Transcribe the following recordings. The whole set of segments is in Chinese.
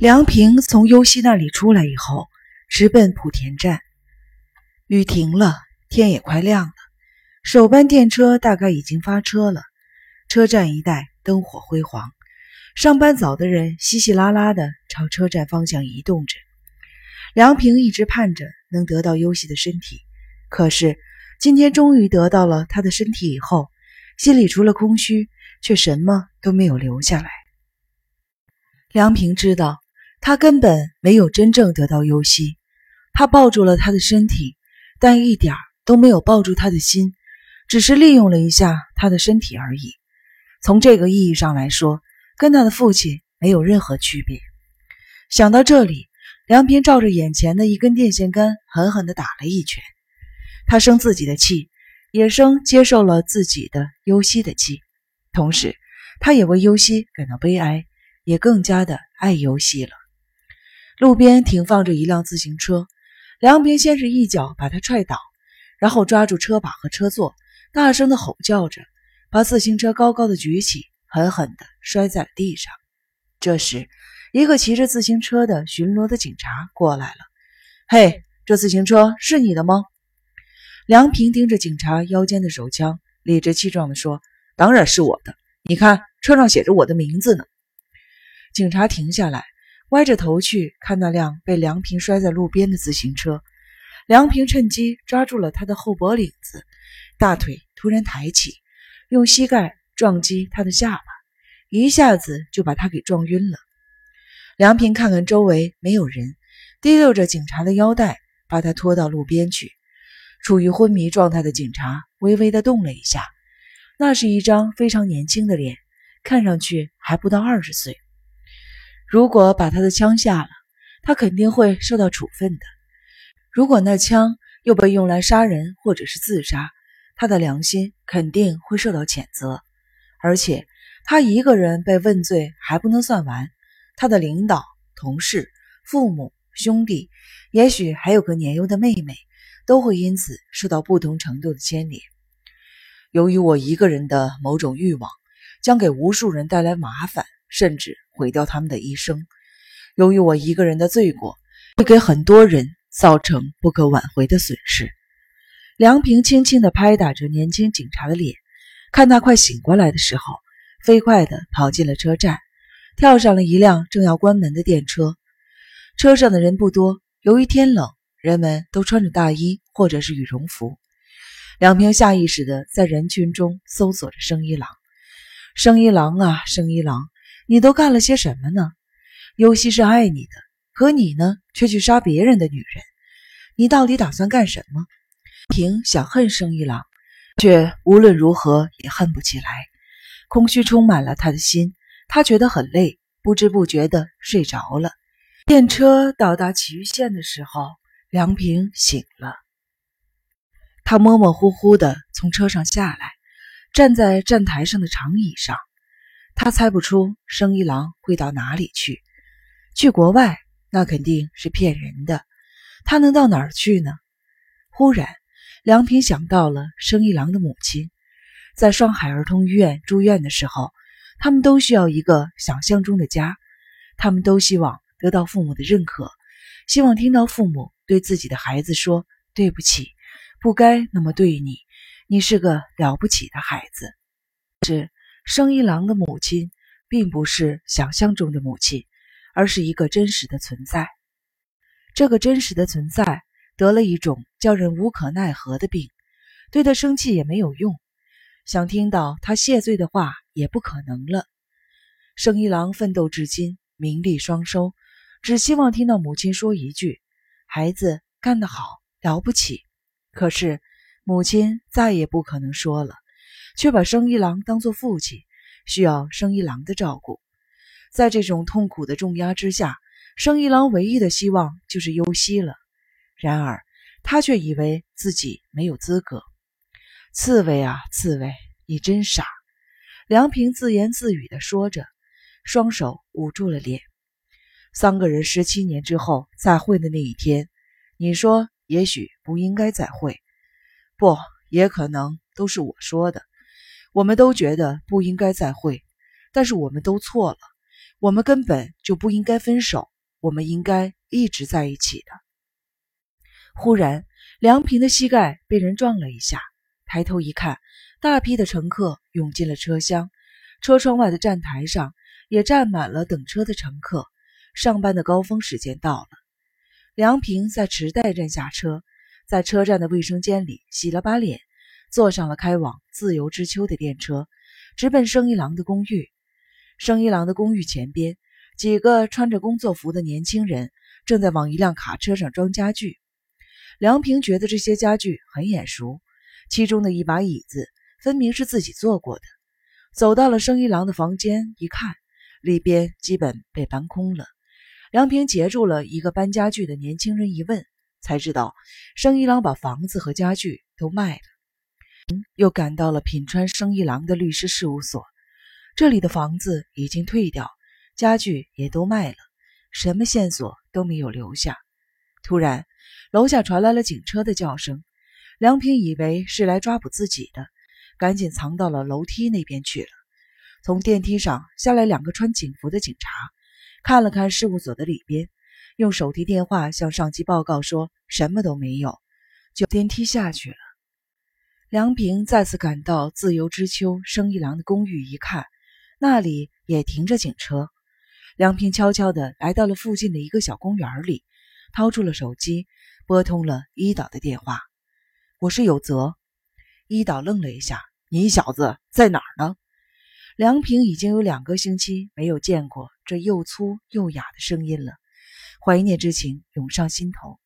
梁平从优希那里出来以后，直奔莆田站。雨停了，天也快亮了。首班电车大概已经发车了，车站一带灯火辉煌，上班早的人稀稀拉拉的朝车站方向移动着。梁平一直盼着能得到优希的身体，可是今天终于得到了他的身体以后，心里除了空虚，却什么都没有留下来。梁平知道。他根本没有真正得到优希，他抱住了他的身体，但一点都没有抱住他的心，只是利用了一下他的身体而已。从这个意义上来说，跟他的父亲没有任何区别。想到这里，梁平照着眼前的一根电线杆狠狠地打了一拳。他生自己的气，也生接受了自己的优希的气，同时，他也为优希感到悲哀，也更加的爱优希了。路边停放着一辆自行车，梁平先是一脚把他踹倒，然后抓住车把和车座，大声的吼叫着，把自行车高高的举起，狠狠的摔在了地上。这时，一个骑着自行车的巡逻的警察过来了。“嘿，这自行车是你的吗？”梁平盯着警察腰间的手枪，理直气壮地说：“当然是我的，你看，车上写着我的名字呢。”警察停下来。歪着头去看那辆被梁平摔在路边的自行车，梁平趁机抓住了他的后脖领子，大腿突然抬起，用膝盖撞击他的下巴，一下子就把他给撞晕了。梁平看看周围没有人，提溜着警察的腰带，把他拖到路边去。处于昏迷状态的警察微微的动了一下，那是一张非常年轻的脸，看上去还不到二十岁。如果把他的枪下了，他肯定会受到处分的。如果那枪又被用来杀人或者是自杀，他的良心肯定会受到谴责。而且他一个人被问罪还不能算完，他的领导、同事、父母、兄弟，也许还有个年幼的妹妹，都会因此受到不同程度的牵连。由于我一个人的某种欲望，将给无数人带来麻烦，甚至。毁掉他们的一生。由于我一个人的罪过，会给很多人造成不可挽回的损失。梁平轻轻地拍打着年轻警察的脸，看他快醒过来的时候，飞快地跑进了车站，跳上了一辆正要关门的电车。车上的人不多，由于天冷，人们都穿着大衣或者是羽绒服。梁平下意识地在人群中搜索着生一郎，生一郎啊，生一郎。你都干了些什么呢？尤西是爱你的，可你呢，却去杀别人的女人。你到底打算干什么？平想恨生一郎，却无论如何也恨不起来。空虚充满了他的心，他觉得很累，不知不觉的睡着了。电车到达祁玉县的时候，梁平醒了。他模模糊糊的从车上下来，站在站台上的长椅上。他猜不出生一郎会到哪里去，去国外那肯定是骗人的。他能到哪儿去呢？忽然，梁平想到了生一郎的母亲，在上海儿童医院住院的时候，他们都需要一个想象中的家，他们都希望得到父母的认可，希望听到父母对自己的孩子说：“对不起，不该那么对你，你是个了不起的孩子。”是。生一郎的母亲并不是想象中的母亲，而是一个真实的存在。这个真实的存在得了一种叫人无可奈何的病，对他生气也没有用，想听到他谢罪的话也不可能了。生一郎奋斗至今，名利双收，只希望听到母亲说一句：“孩子干得好，了不起。”可是母亲再也不可能说了。却把生一郎当作父亲，需要生一郎的照顾。在这种痛苦的重压之下，生一郎唯一的希望就是优希了。然而，他却以为自己没有资格。刺猬啊，刺猬，你真傻！梁平自言自语地说着，双手捂住了脸。三个人十七年之后再会的那一天，你说也许不应该再会，不，也可能都是我说的。我们都觉得不应该再会，但是我们都错了。我们根本就不应该分手，我们应该一直在一起的。忽然，梁平的膝盖被人撞了一下，抬头一看，大批的乘客涌进了车厢，车窗外的站台上也站满了等车的乘客。上班的高峰时间到了，梁平在池袋站下车，在车站的卫生间里洗了把脸，坐上了开往自由之丘的电车，直奔生一郎的公寓。生一郎的公寓前边，几个穿着工作服的年轻人正在往一辆卡车上装家具。梁平觉得这些家具很眼熟，其中的一把椅子分明是自己坐过的。走到了生一郎的房间，一看，里边基本被搬空了。梁平截住了一个搬家具的年轻人，一问才知道，生一郎把房子和家具都卖了。又赶到了品川生一郎的律师事务所。这里的房子已经退掉，家具也都卖了，什么线索都没有留下。突然，楼下传来了警车的叫声，梁平以为是来抓捕自己的，赶紧藏到了楼梯那边去了。从电梯上下来两个穿警服的警察，看了看事务所的里边，用手提电话向上级报告说什么都没有，就电梯下去了。梁平再次赶到自由之丘生一郎的公寓，一看。那里也停着警车，梁平悄悄地来到了附近的一个小公园里，掏出了手机，拨通了伊岛的电话。我是有泽。伊岛愣了一下：“你小子在哪儿呢？”梁平已经有两个星期没有见过这又粗又哑的声音了，怀念之情涌上心头。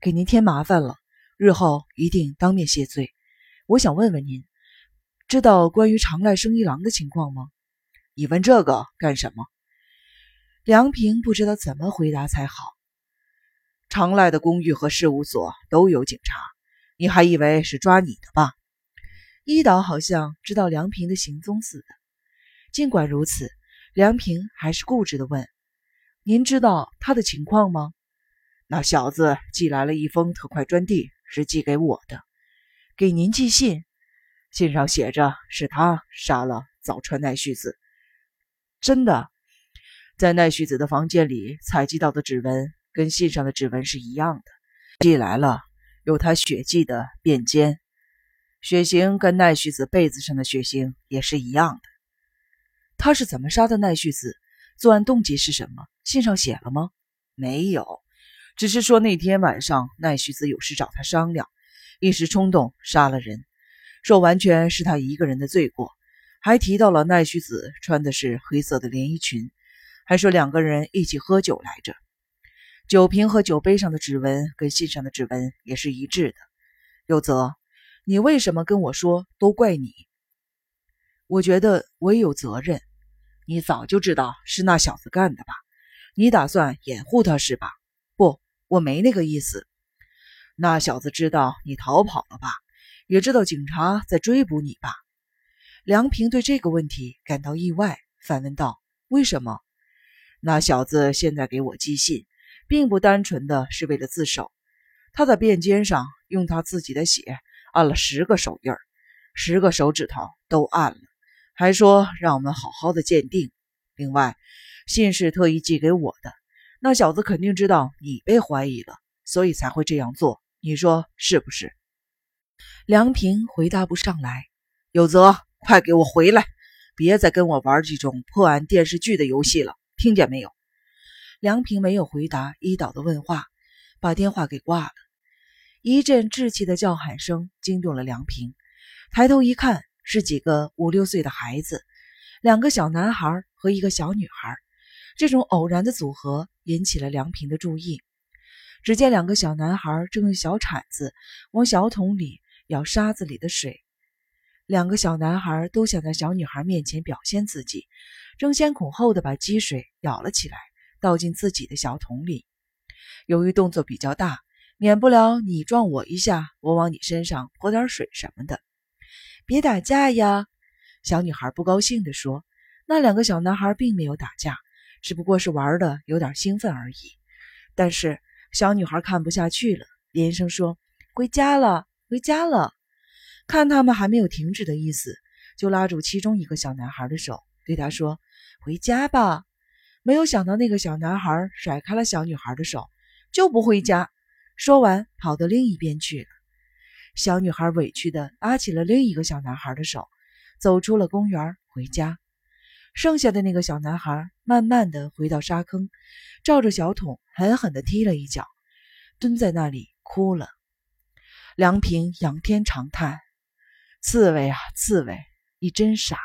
给您添麻烦了，日后一定当面谢罪。我想问问您，知道关于长濑生一郎的情况吗？你问这个干什么？梁平不知道怎么回答才好。长濑的公寓和事务所都有警察，你还以为是抓你的吧？一岛好像知道梁平的行踪似的。尽管如此，梁平还是固执地问：“您知道他的情况吗？”那小子寄来了一封特快专递，是寄给我的。给您寄信，信上写着是他杀了早川奈绪子。真的，在奈绪子的房间里采集到的指纹跟信上的指纹是一样的。寄来了，有他血迹的便笺，血型跟奈绪子被子上的血型也是一样的。他是怎么杀的奈绪子？作案动机是什么？信上写了吗？没有，只是说那天晚上奈绪子有事找他商量，一时冲动杀了人，说完全是他一个人的罪过。还提到了奈绪子穿的是黑色的连衣裙，还说两个人一起喝酒来着。酒瓶和酒杯上的指纹跟信上的指纹也是一致的。有泽，你为什么跟我说都怪你？我觉得我也有责任。你早就知道是那小子干的吧？你打算掩护他是吧？不，我没那个意思。那小子知道你逃跑了吧？也知道警察在追捕你吧？梁平对这个问题感到意外，反问道：“为什么？那小子现在给我寄信，并不单纯的是为了自首。他在便笺上用他自己的血按了十个手印，十个手指头都按了，还说让我们好好的鉴定。另外，信是特意寄给我的。那小子肯定知道你被怀疑了，所以才会这样做。你说是不是？”梁平回答不上来，有责。快给我回来！别再跟我玩这种破案电视剧的游戏了，听见没有？梁平没有回答伊岛的问话，把电话给挂了。一阵稚气的叫喊声惊动了梁平，抬头一看，是几个五六岁的孩子，两个小男孩和一个小女孩。这种偶然的组合引起了梁平的注意。只见两个小男孩正用小铲子往小桶里舀沙子里的水。两个小男孩都想在小女孩面前表现自己，争先恐后的把积水舀了起来，倒进自己的小桶里。由于动作比较大，免不了你撞我一下，我往你身上泼点水什么的。别打架呀！小女孩不高兴地说。那两个小男孩并没有打架，只不过是玩的有点兴奋而已。但是小女孩看不下去了，连声说：“回家了，回家了。”看他们还没有停止的意思，就拉住其中一个小男孩的手，对他说：“回家吧。”没有想到那个小男孩甩开了小女孩的手，就不回家。说完，跑到另一边去了。小女孩委屈地拉起了另一个小男孩的手，走出了公园回家。剩下的那个小男孩慢慢的回到沙坑，照着小桶狠狠的踢了一脚，蹲在那里哭了。梁平仰天长叹：“刺猬啊，刺猬，你真傻。”